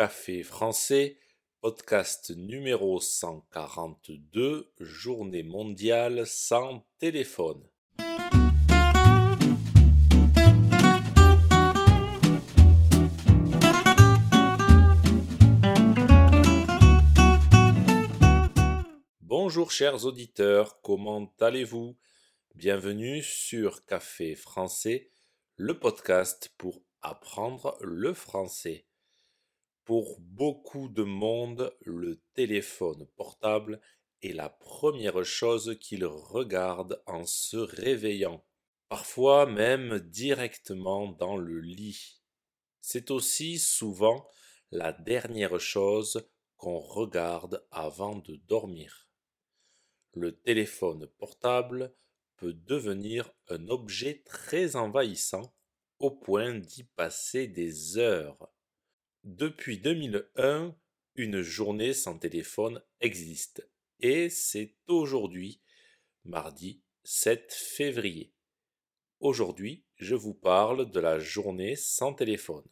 Café français, podcast numéro 142, journée mondiale sans téléphone. Bonjour chers auditeurs, comment allez-vous? Bienvenue sur Café français, le podcast pour apprendre le français. Pour beaucoup de monde, le téléphone portable est la première chose qu'ils regardent en se réveillant, parfois même directement dans le lit. C'est aussi souvent la dernière chose qu'on regarde avant de dormir. Le téléphone portable peut devenir un objet très envahissant au point d'y passer des heures. Depuis 2001, une journée sans téléphone existe et c'est aujourd'hui, mardi 7 février. Aujourd'hui, je vous parle de la journée sans téléphone.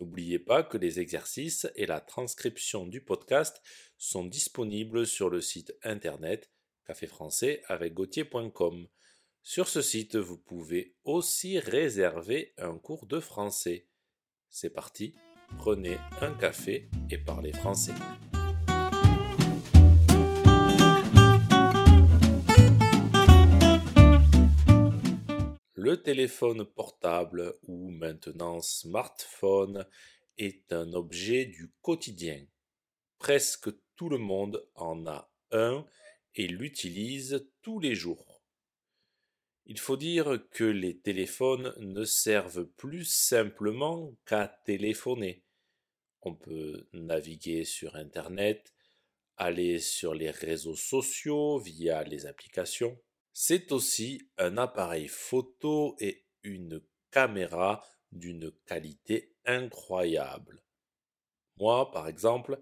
N'oubliez pas que les exercices et la transcription du podcast sont disponibles sur le site internet café français avec gauthier.com. Sur ce site, vous pouvez aussi réserver un cours de français. C'est parti, prenez un café et parlez français. Le téléphone portable ou maintenant smartphone est un objet du quotidien. Presque tout le monde en a un et l'utilise tous les jours. Il faut dire que les téléphones ne servent plus simplement qu'à téléphoner. On peut naviguer sur Internet, aller sur les réseaux sociaux via les applications. C'est aussi un appareil photo et une caméra d'une qualité incroyable. Moi, par exemple,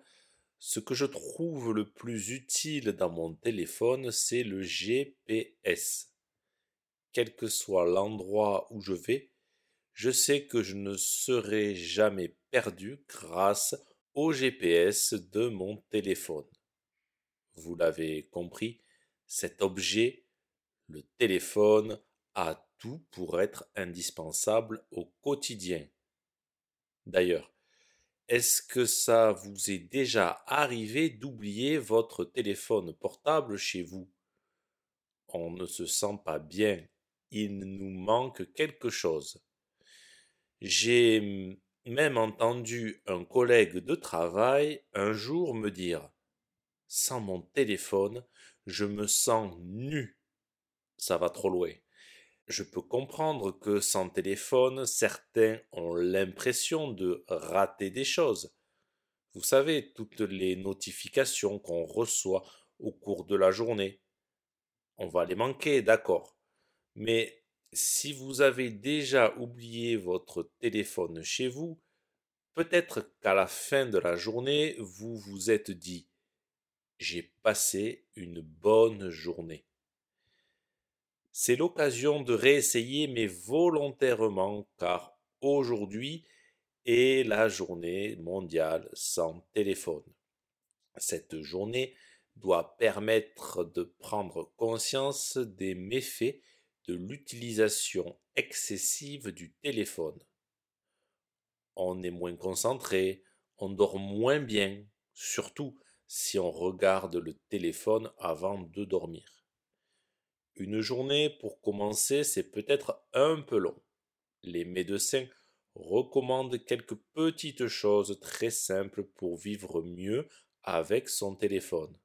ce que je trouve le plus utile dans mon téléphone, c'est le GPS quel que soit l'endroit où je vais, je sais que je ne serai jamais perdu grâce au GPS de mon téléphone. Vous l'avez compris, cet objet, le téléphone, a tout pour être indispensable au quotidien. D'ailleurs, est-ce que ça vous est déjà arrivé d'oublier votre téléphone portable chez vous? On ne se sent pas bien il nous manque quelque chose. J'ai même entendu un collègue de travail un jour me dire Sans mon téléphone, je me sens nu. Ça va trop loin. Je peux comprendre que sans téléphone, certains ont l'impression de rater des choses. Vous savez, toutes les notifications qu'on reçoit au cours de la journée. On va les manquer, d'accord. Mais si vous avez déjà oublié votre téléphone chez vous, peut-être qu'à la fin de la journée, vous vous êtes dit J'ai passé une bonne journée. C'est l'occasion de réessayer, mais volontairement, car aujourd'hui est la journée mondiale sans téléphone. Cette journée doit permettre de prendre conscience des méfaits de l'utilisation excessive du téléphone. On est moins concentré, on dort moins bien, surtout si on regarde le téléphone avant de dormir. Une journée pour commencer, c'est peut-être un peu long. Les médecins recommandent quelques petites choses très simples pour vivre mieux avec son téléphone.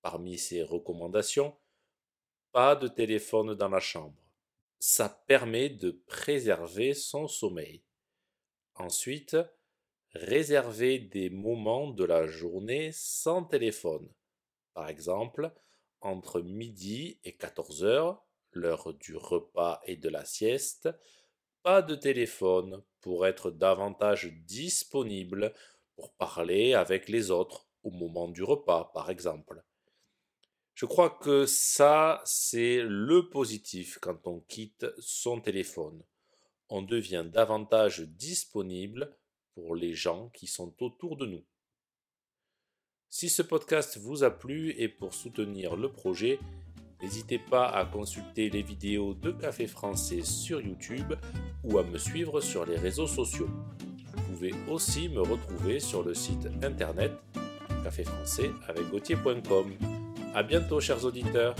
Parmi ces recommandations, pas de téléphone dans la chambre. Ça permet de préserver son sommeil. Ensuite, réserver des moments de la journée sans téléphone. Par exemple, entre midi et 14 heures, l'heure du repas et de la sieste, pas de téléphone pour être davantage disponible pour parler avec les autres au moment du repas, par exemple. Je crois que ça, c'est le positif quand on quitte son téléphone. On devient davantage disponible pour les gens qui sont autour de nous. Si ce podcast vous a plu et pour soutenir le projet, n'hésitez pas à consulter les vidéos de Café Français sur YouTube ou à me suivre sur les réseaux sociaux. Vous pouvez aussi me retrouver sur le site internet caféfrançais avec A bientôt chers auditeurs